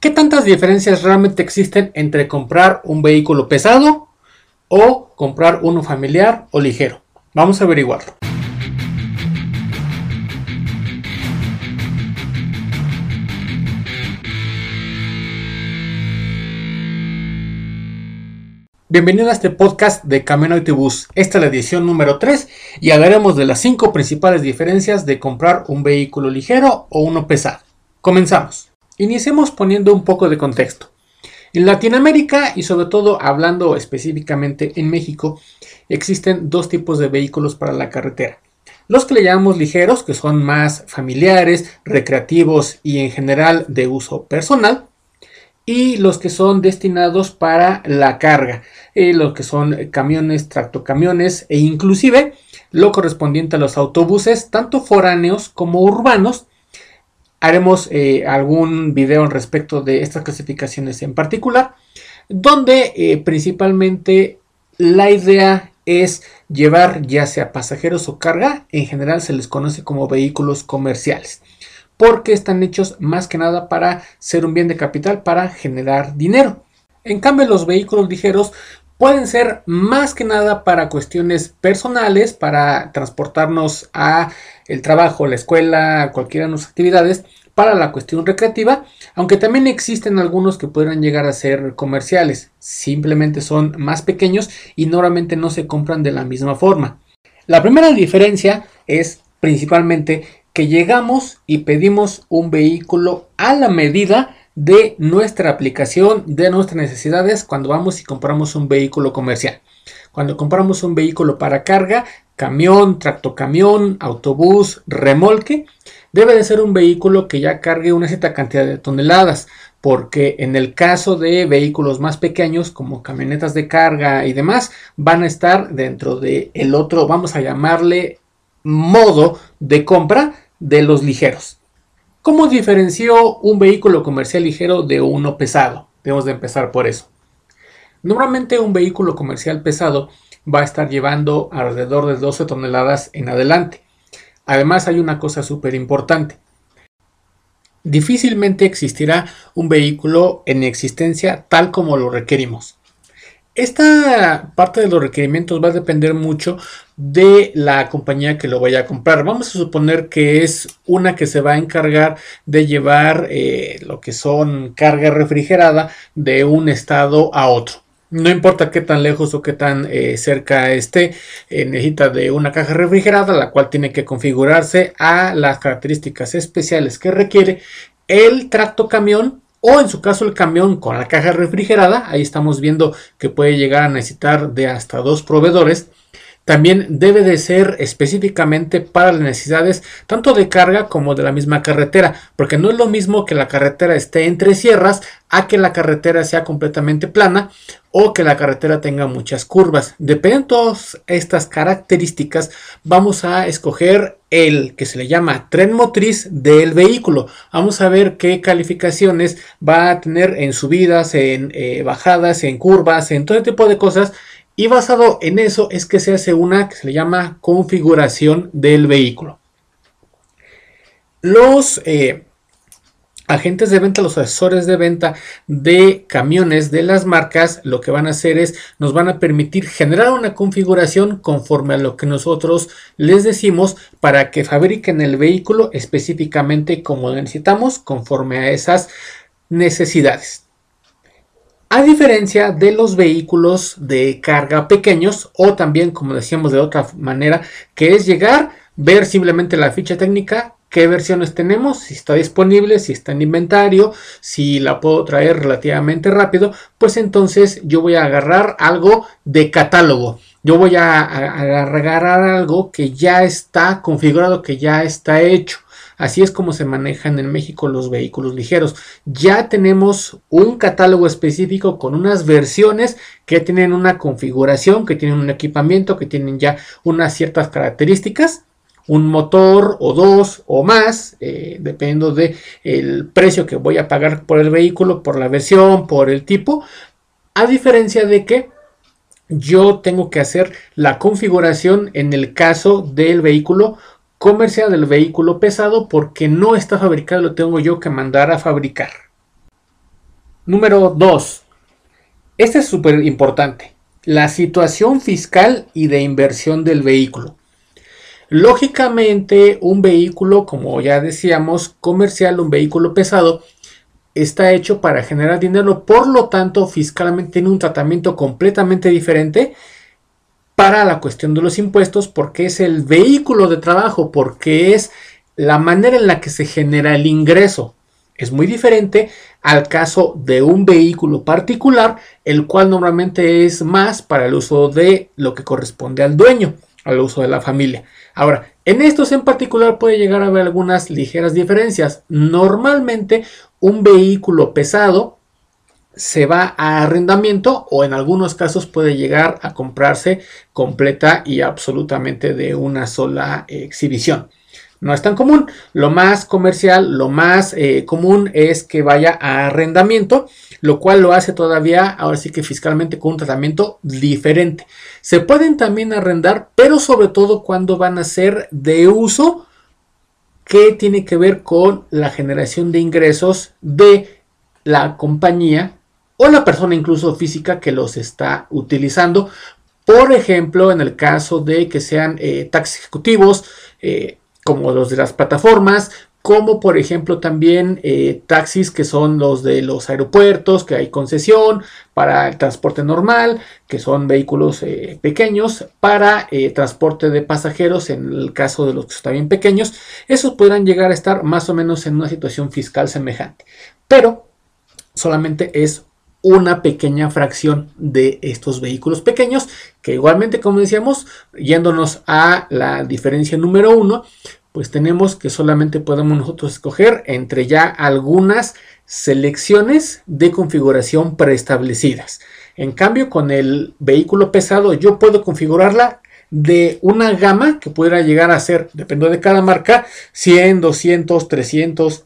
¿Qué tantas diferencias realmente existen entre comprar un vehículo pesado o comprar uno familiar o ligero? Vamos a averiguarlo. Bienvenido a este podcast de Camino Autobús. Esta es la edición número 3 y hablaremos de las 5 principales diferencias de comprar un vehículo ligero o uno pesado. Comenzamos. Iniciemos poniendo un poco de contexto. En Latinoamérica y sobre todo hablando específicamente en México, existen dos tipos de vehículos para la carretera. Los que le llamamos ligeros, que son más familiares, recreativos y en general de uso personal, y los que son destinados para la carga, eh, los que son camiones, tractocamiones e inclusive lo correspondiente a los autobuses, tanto foráneos como urbanos. Haremos eh, algún video al respecto de estas clasificaciones en particular, donde eh, principalmente la idea es llevar ya sea pasajeros o carga, en general se les conoce como vehículos comerciales porque están hechos más que nada para ser un bien de capital, para generar dinero. En cambio, los vehículos ligeros pueden ser más que nada para cuestiones personales, para transportarnos a el trabajo, la escuela, cualquiera de nuestras actividades, para la cuestión recreativa, aunque también existen algunos que podrán llegar a ser comerciales, simplemente son más pequeños y normalmente no se compran de la misma forma. La primera diferencia es principalmente que llegamos y pedimos un vehículo a la medida de nuestra aplicación, de nuestras necesidades cuando vamos y compramos un vehículo comercial. Cuando compramos un vehículo para carga, camión, tractocamión, autobús, remolque, debe de ser un vehículo que ya cargue una cierta cantidad de toneladas, porque en el caso de vehículos más pequeños como camionetas de carga y demás, van a estar dentro de el otro, vamos a llamarle modo de compra de los ligeros. ¿Cómo diferenció un vehículo comercial ligero de uno pesado? Debemos de empezar por eso. Normalmente un vehículo comercial pesado va a estar llevando alrededor de 12 toneladas en adelante. Además hay una cosa súper importante. Difícilmente existirá un vehículo en existencia tal como lo requerimos. Esta parte de los requerimientos va a depender mucho de la compañía que lo vaya a comprar. Vamos a suponer que es una que se va a encargar de llevar eh, lo que son carga refrigerada de un estado a otro. No importa qué tan lejos o qué tan eh, cerca esté, eh, necesita de una caja refrigerada, la cual tiene que configurarse a las características especiales que requiere el tracto camión o en su caso el camión con la caja refrigerada, ahí estamos viendo que puede llegar a necesitar de hasta dos proveedores. También debe de ser específicamente para las necesidades tanto de carga como de la misma carretera, porque no es lo mismo que la carretera esté entre sierras a que la carretera sea completamente plana o que la carretera tenga muchas curvas. Dependiendo de todas estas características, vamos a escoger el que se le llama tren motriz del vehículo. Vamos a ver qué calificaciones va a tener en subidas, en eh, bajadas, en curvas, en todo tipo de cosas. Y basado en eso es que se hace una que se le llama configuración del vehículo. Los eh, agentes de venta, los asesores de venta de camiones de las marcas, lo que van a hacer es nos van a permitir generar una configuración conforme a lo que nosotros les decimos para que fabriquen el vehículo específicamente como necesitamos, conforme a esas necesidades. A diferencia de los vehículos de carga pequeños o también, como decíamos de otra manera, que es llegar, ver simplemente la ficha técnica, qué versiones tenemos, si está disponible, si está en inventario, si la puedo traer relativamente rápido, pues entonces yo voy a agarrar algo de catálogo. Yo voy a, agarrar algo que ya está configurado, que ya está hecho. Así es como se manejan en México los vehículos ligeros. Ya tenemos un catálogo específico con unas versiones que tienen una configuración, que tienen un equipamiento, que tienen ya unas ciertas características un motor o dos o más, eh, dependiendo del el precio que voy a pagar por el vehículo, por la versión, por el tipo, a diferencia de que yo tengo que hacer la configuración en el caso del vehículo comercial, del vehículo pesado, porque no está fabricado, lo tengo yo que mandar a fabricar. Número 2. Este es súper importante. La situación fiscal y de inversión del vehículo. Lógicamente, un vehículo, como ya decíamos, comercial, un vehículo pesado, está hecho para generar dinero, por lo tanto, fiscalmente tiene un tratamiento completamente diferente para la cuestión de los impuestos, porque es el vehículo de trabajo, porque es la manera en la que se genera el ingreso. Es muy diferente al caso de un vehículo particular, el cual normalmente es más para el uso de lo que corresponde al dueño, al uso de la familia. Ahora, en estos en particular puede llegar a haber algunas ligeras diferencias. Normalmente un vehículo pesado se va a arrendamiento o en algunos casos puede llegar a comprarse completa y absolutamente de una sola exhibición no es tan común. Lo más comercial, lo más eh, común es que vaya a arrendamiento, lo cual lo hace todavía, ahora sí que fiscalmente con un tratamiento diferente. Se pueden también arrendar, pero sobre todo cuando van a ser de uso que tiene que ver con la generación de ingresos de la compañía o la persona incluso física que los está utilizando. Por ejemplo, en el caso de que sean eh, taxis ejecutivos, eh, como los de las plataformas, como por ejemplo también eh, taxis que son los de los aeropuertos, que hay concesión para el transporte normal, que son vehículos eh, pequeños, para transporte de pasajeros en el caso de los que están bien pequeños, esos podrán llegar a estar más o menos en una situación fiscal semejante. Pero solamente es una pequeña fracción de estos vehículos pequeños que igualmente como decíamos yéndonos a la diferencia número uno pues tenemos que solamente podemos nosotros escoger entre ya algunas selecciones de configuración preestablecidas. En cambio con el vehículo pesado yo puedo configurarla de una gama que pudiera llegar a ser, dependiendo de cada marca, 100, 200, 300,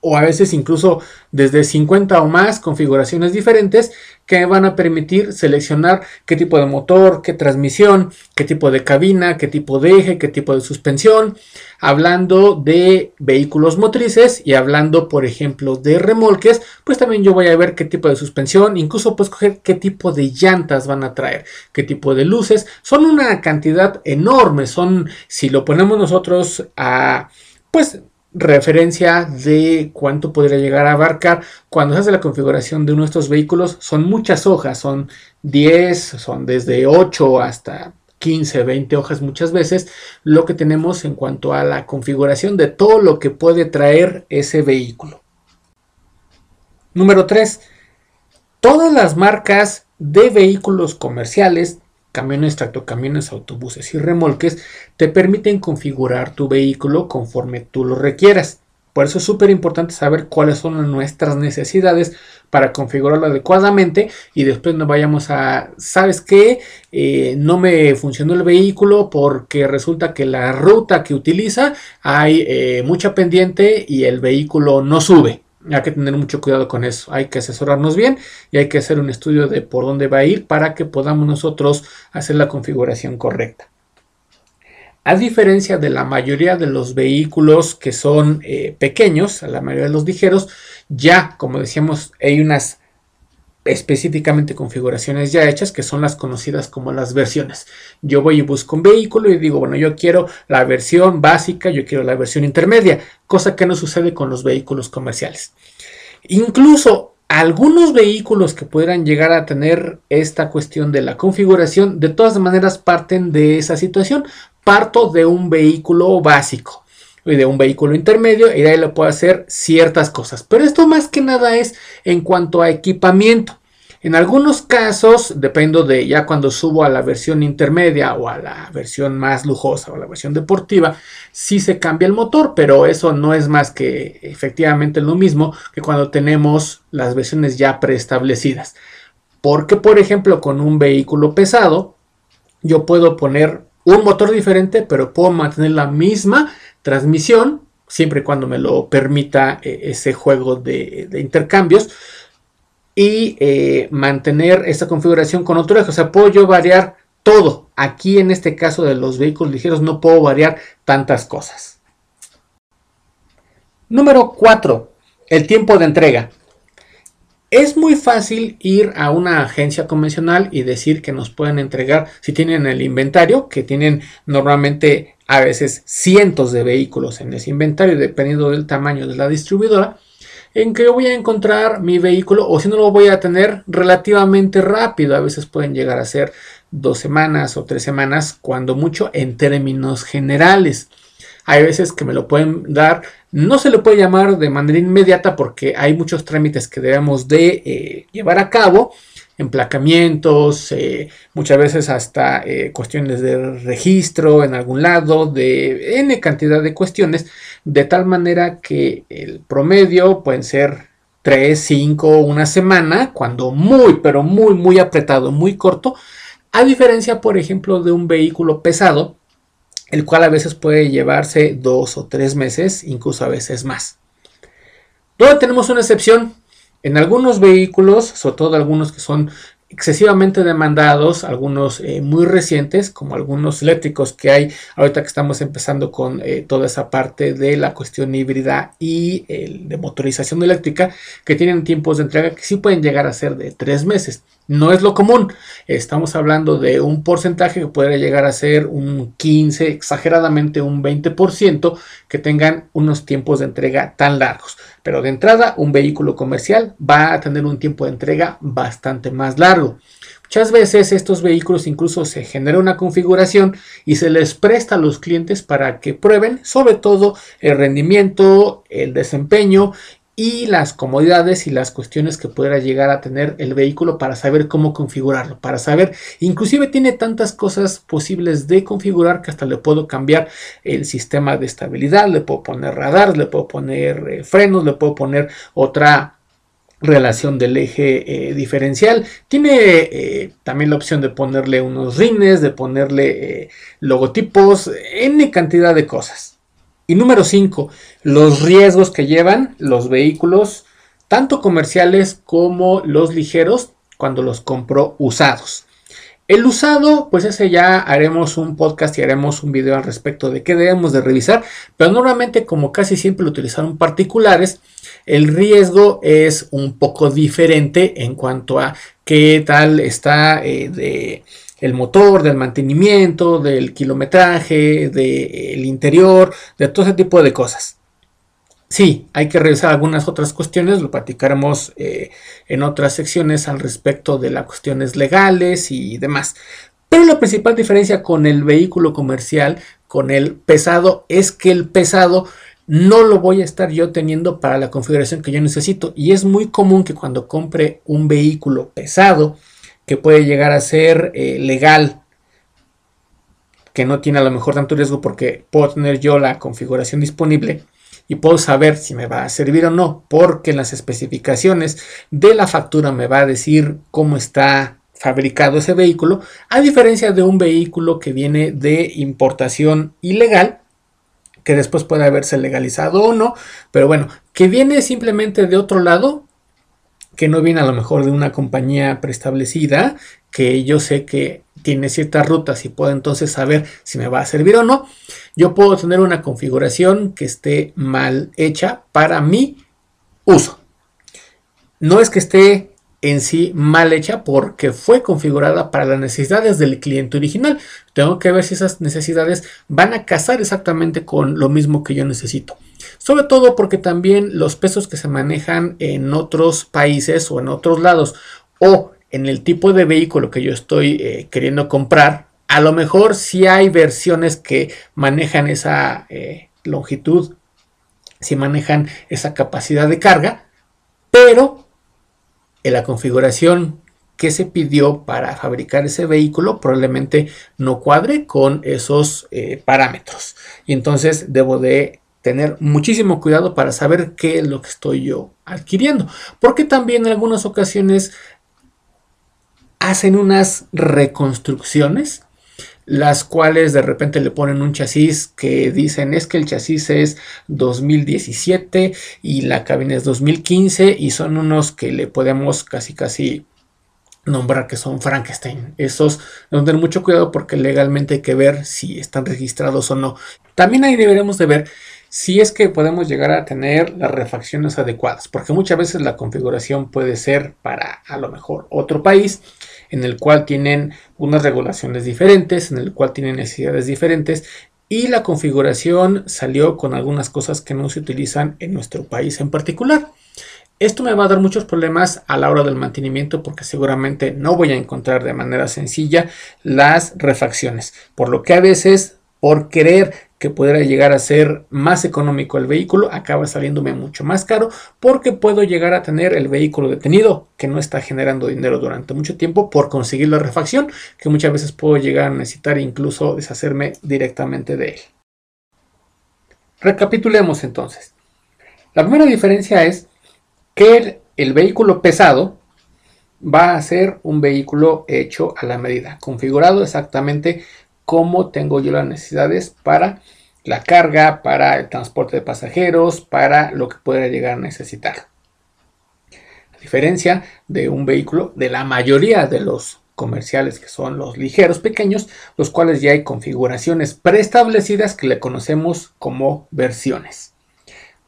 o a veces incluso desde 50 o más configuraciones diferentes que van a permitir seleccionar qué tipo de motor, qué transmisión, qué tipo de cabina, qué tipo de eje, qué tipo de suspensión, hablando de vehículos motrices y hablando por ejemplo de remolques, pues también yo voy a ver qué tipo de suspensión, incluso puedo escoger qué tipo de llantas van a traer, qué tipo de luces, son una cantidad enorme, son si lo ponemos nosotros a pues referencia de cuánto podría llegar a abarcar. Cuando se hace la configuración de uno de estos vehículos, son muchas hojas, son 10, son desde 8 hasta 15, 20 hojas muchas veces, lo que tenemos en cuanto a la configuración de todo lo que puede traer ese vehículo. Número 3. Todas las marcas de vehículos comerciales camiones, tractocamiones, autobuses y remolques te permiten configurar tu vehículo conforme tú lo requieras. Por eso es súper importante saber cuáles son nuestras necesidades para configurarlo adecuadamente y después no vayamos a, ¿sabes qué? Eh, no me funcionó el vehículo porque resulta que la ruta que utiliza hay eh, mucha pendiente y el vehículo no sube. Hay que tener mucho cuidado con eso. Hay que asesorarnos bien y hay que hacer un estudio de por dónde va a ir para que podamos nosotros hacer la configuración correcta. A diferencia de la mayoría de los vehículos que son eh, pequeños, a la mayoría de los ligeros, ya como decíamos hay unas específicamente configuraciones ya hechas que son las conocidas como las versiones. Yo voy y busco un vehículo y digo, bueno, yo quiero la versión básica, yo quiero la versión intermedia, cosa que no sucede con los vehículos comerciales. Incluso algunos vehículos que pudieran llegar a tener esta cuestión de la configuración, de todas maneras parten de esa situación. Parto de un vehículo básico de un vehículo intermedio y de ahí le puedo hacer ciertas cosas. Pero esto más que nada es en cuanto a equipamiento. En algunos casos, dependo de ya cuando subo a la versión intermedia o a la versión más lujosa o a la versión deportiva, sí se cambia el motor, pero eso no es más que efectivamente lo mismo que cuando tenemos las versiones ya preestablecidas. Porque, por ejemplo, con un vehículo pesado, yo puedo poner un motor diferente, pero puedo mantener la misma transmisión, siempre y cuando me lo permita eh, ese juego de, intercambios, y eh, mantener esta configuración con otro eje. O sea, puedo variar todo. Aquí en este caso de los vehículos ligeros no puedo variar tantas cosas. Número 4. El tiempo de entrega. Es muy fácil ir a una agencia convencional y decir que nos pueden entregar, si tienen el inventario, que tienen normalmente a veces cientos de vehículos en ese inventario, dependiendo del tamaño de la distribuidora, en que voy a encontrar mi vehículo o si no lo voy a tener relativamente rápido. A veces pueden llegar a ser dos semanas o tres semanas, cuando mucho en términos generales. Hay veces que me lo pueden dar, no se le puede llamar de manera inmediata porque hay muchos trámites que debemos de eh, llevar a cabo, emplacamientos, eh, muchas veces hasta eh, cuestiones de registro en algún lado, de n cantidad de cuestiones, de tal manera que el promedio pueden ser 3, 5, una semana, cuando muy, pero muy, muy apretado, muy corto, a diferencia, por ejemplo, de un vehículo pesado, el cual a veces puede llevarse dos o tres meses, incluso a veces más. Tenemos una excepción. En algunos vehículos, sobre todo algunos que son excesivamente demandados, algunos eh, muy recientes, como algunos eléctricos que hay ahorita que estamos empezando con eh, toda esa parte de la cuestión híbrida y de motorización eléctrica, que tienen tiempos de entrega que sí pueden llegar a ser de tres meses. No es lo común, estamos hablando de un porcentaje que puede llegar a ser un 15, exageradamente un 20%, que tengan unos tiempos de entrega tan largos. Pero de entrada, un vehículo comercial va a tener un tiempo de entrega bastante más largo. Muchas veces estos vehículos incluso se genera una configuración y se les presta a los clientes para que prueben sobre todo el rendimiento, el desempeño y las comodidades y las cuestiones que pudiera llegar a tener el vehículo para saber cómo configurarlo, para saber, inclusive tiene tantas cosas posibles de configurar que hasta le puedo cambiar el sistema de estabilidad, le puedo poner radar, le puedo poner eh, frenos, le puedo poner otra relación del eje eh, diferencial. Tiene eh, también la opción de ponerle unos rines, de ponerle logotipos, n cantidad de cosas. Y número 5, los riesgos que llevan los vehículos, tanto comerciales como los ligeros, cuando los compro usados. El usado, pues ese ya haremos un podcast y haremos un video al respecto de qué debemos de revisar, pero normalmente como casi siempre lo utilizaron particulares, el riesgo es un poco diferente en cuanto a qué tal está eh, de el motor, del mantenimiento, del kilometraje, del interior, de todo ese tipo de cosas. Sí, hay que revisar algunas otras cuestiones, lo platicaremos eh, en otras secciones al respecto de las cuestiones legales y demás. Pero la principal diferencia con el vehículo comercial, con el pesado, es que el pesado no lo voy a estar yo teniendo para la configuración que yo necesito. Y es muy común que cuando compre un vehículo pesado, que puede llegar a ser eh, legal, que no tiene a lo mejor tanto riesgo porque puedo tener yo la configuración disponible y puedo saber si me va a servir o no, porque las especificaciones de la factura me va a decir cómo está fabricado ese vehículo, a diferencia de un vehículo que viene de importación ilegal, que después puede haberse legalizado o no, pero bueno, que viene simplemente de otro lado, que no viene a lo mejor de una compañía preestablecida, que yo sé que tiene ciertas rutas y puedo entonces saber si me va a servir o no. Yo puedo tener una configuración que esté mal hecha para mi uso. No es que esté en sí mal hecha porque fue configurada para las necesidades del cliente original. Tengo que ver si esas necesidades van a casar exactamente con lo mismo que yo necesito. Sobre todo porque también los pesos que se manejan en otros países o en otros lados o en el tipo de vehículo que yo estoy eh, queriendo comprar, a lo mejor sí hay versiones que manejan esa eh, longitud, si manejan esa capacidad de carga, pero en la configuración que se pidió para fabricar ese vehículo probablemente no cuadre con esos eh, parámetros. Y entonces debo de tener muchísimo cuidado para saber qué es lo que estoy yo adquiriendo. Porque también en algunas ocasiones hacen unas reconstrucciones las cuales de repente le ponen un chasis que dicen es que el chasis es 2017 y la cabina es 2015 y son unos que le podemos casi casi nombrar que son Frankenstein. Esos deben tener mucho cuidado porque legalmente hay que ver si están registrados o no. También ahí deberemos de ver si es que podemos llegar a tener las refacciones adecuadas, porque muchas veces la configuración puede ser para a lo mejor otro país en el cual tienen unas regulaciones diferentes, en el cual tienen necesidades diferentes y la configuración salió con algunas cosas que no se utilizan en nuestro país en particular. Esto me va a dar muchos problemas a la hora del mantenimiento porque seguramente no voy a encontrar de manera sencilla las refacciones, por lo que a veces por querer que pudiera llegar a ser más económico el vehículo, acaba saliéndome mucho más caro porque puedo llegar a tener el vehículo detenido que no está generando dinero durante mucho tiempo por conseguir la refacción que muchas veces puedo llegar a necesitar incluso deshacerme directamente de él. Recapitulemos entonces. La primera diferencia es que el, vehículo pesado va a ser un vehículo hecho a la medida, configurado exactamente como tengo yo las necesidades para la carga, para el transporte de pasajeros, para lo que pueda llegar a necesitar. A diferencia de un vehículo, de la mayoría de los comerciales que son los ligeros pequeños, los cuales ya hay configuraciones preestablecidas que le conocemos como versiones.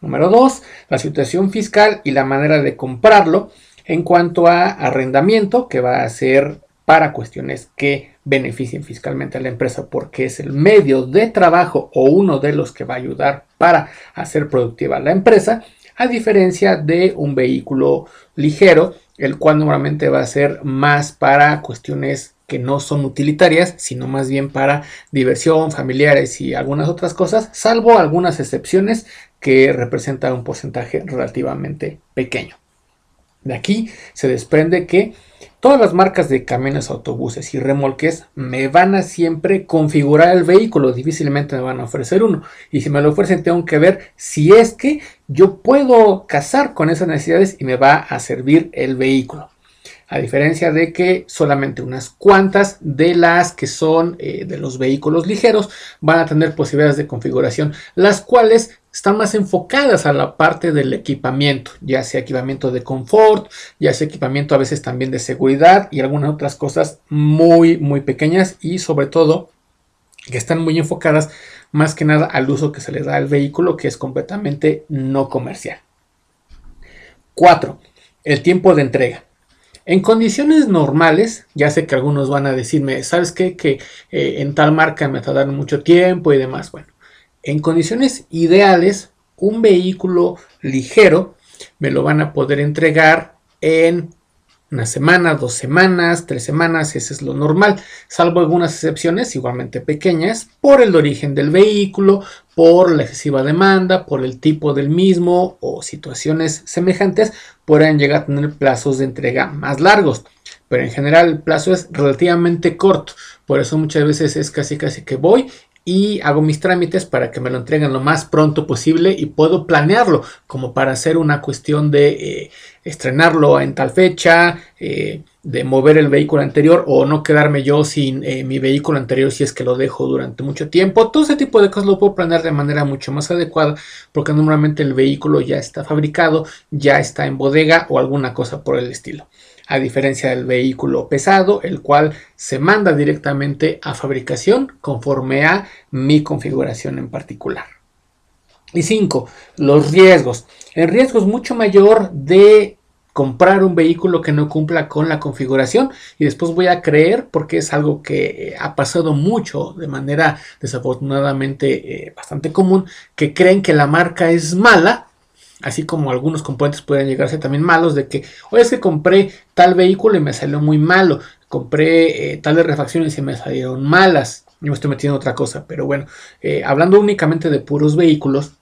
Número 2. La situación fiscal y la manera de comprarlo en cuanto a arrendamiento, que va a ser para cuestiones que beneficien fiscalmente a la empresa porque es el medio de trabajo o uno de los que va a ayudar para hacer productiva la empresa, a diferencia de un vehículo ligero, el cual normalmente va a ser más para cuestiones que no son utilitarias, sino más bien para diversión, familiares y algunas otras cosas, salvo algunas excepciones que representan un porcentaje relativamente pequeño. De aquí se desprende que todas las marcas de camiones, autobuses y remolques me van a siempre configurar el vehículo, difícilmente me van a ofrecer uno. Y si me lo ofrecen tengo que ver si es que yo puedo casar con esas necesidades y me va a servir el vehículo. A diferencia de que solamente unas cuantas de las que son eh, de los vehículos ligeros van a tener posibilidades de configuración, las cuales están más enfocadas a la parte del equipamiento, ya sea equipamiento de confort, ya sea equipamiento a veces también de seguridad y algunas otras cosas muy, muy pequeñas y sobre todo que están muy enfocadas más que nada al uso que se le da al vehículo que es completamente no comercial. 4. El tiempo de entrega. En condiciones normales, ya sé que algunos van a decirme, ¿sabes qué? Que eh, en tal marca me tardaron mucho tiempo y demás. Bueno, en condiciones ideales, un vehículo ligero me lo van a poder entregar en una semana, dos semanas, tres semanas, ese es lo normal, salvo algunas excepciones igualmente pequeñas por el origen del vehículo, por la excesiva demanda, por el tipo del mismo o situaciones semejantes, pueden llegar a tener plazos de entrega más largos. Pero en general el plazo es relativamente corto, por eso muchas veces es casi casi que voy y hago mis trámites para que me lo entreguen lo más pronto posible y puedo planearlo como para hacer una cuestión de eh, estrenarlo en tal fecha, eh, de mover el vehículo anterior o no quedarme yo sin eh, mi vehículo anterior si es que lo dejo durante mucho tiempo. Todo ese tipo de cosas lo puedo planear de manera mucho más adecuada porque normalmente el vehículo ya está fabricado, ya está en bodega o alguna cosa por el estilo a diferencia del vehículo pesado, el cual se manda directamente a fabricación conforme a mi configuración en particular. Y 5. Los riesgos. El riesgo es mucho mayor de comprar un vehículo que no cumpla con la configuración y después voy a creer porque es algo que eh, ha pasado mucho de manera desafortunadamente eh, bastante común que creen que la marca es mala así como algunos componentes pueden llegar a ser también malos, de que, oye, es que compré tal vehículo y me salió muy malo, compré eh, tales refacciones y me salieron malas, yo me estoy metiendo en otra cosa, pero bueno, eh, hablando únicamente de puros vehículos,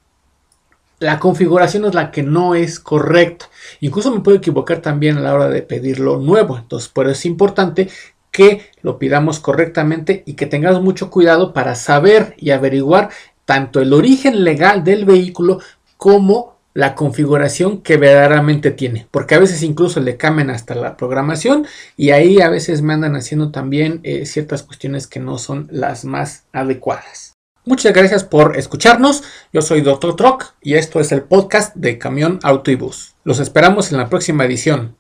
la configuración es la que no es correcta. Incluso me puedo equivocar también a la hora de pedirlo nuevo. Entonces, por eso es importante que lo pidamos correctamente y que tengamos mucho cuidado para saber y averiguar tanto el origen legal del vehículo como la configuración que verdaderamente tiene, porque a veces incluso le cambian hasta la programación y ahí a veces me andan haciendo también eh, ciertas cuestiones que no son las más adecuadas. Muchas gracias por escucharnos. Yo soy Dr. Troc y esto es el podcast de Camión Auto y Bus. Los esperamos en la próxima edición.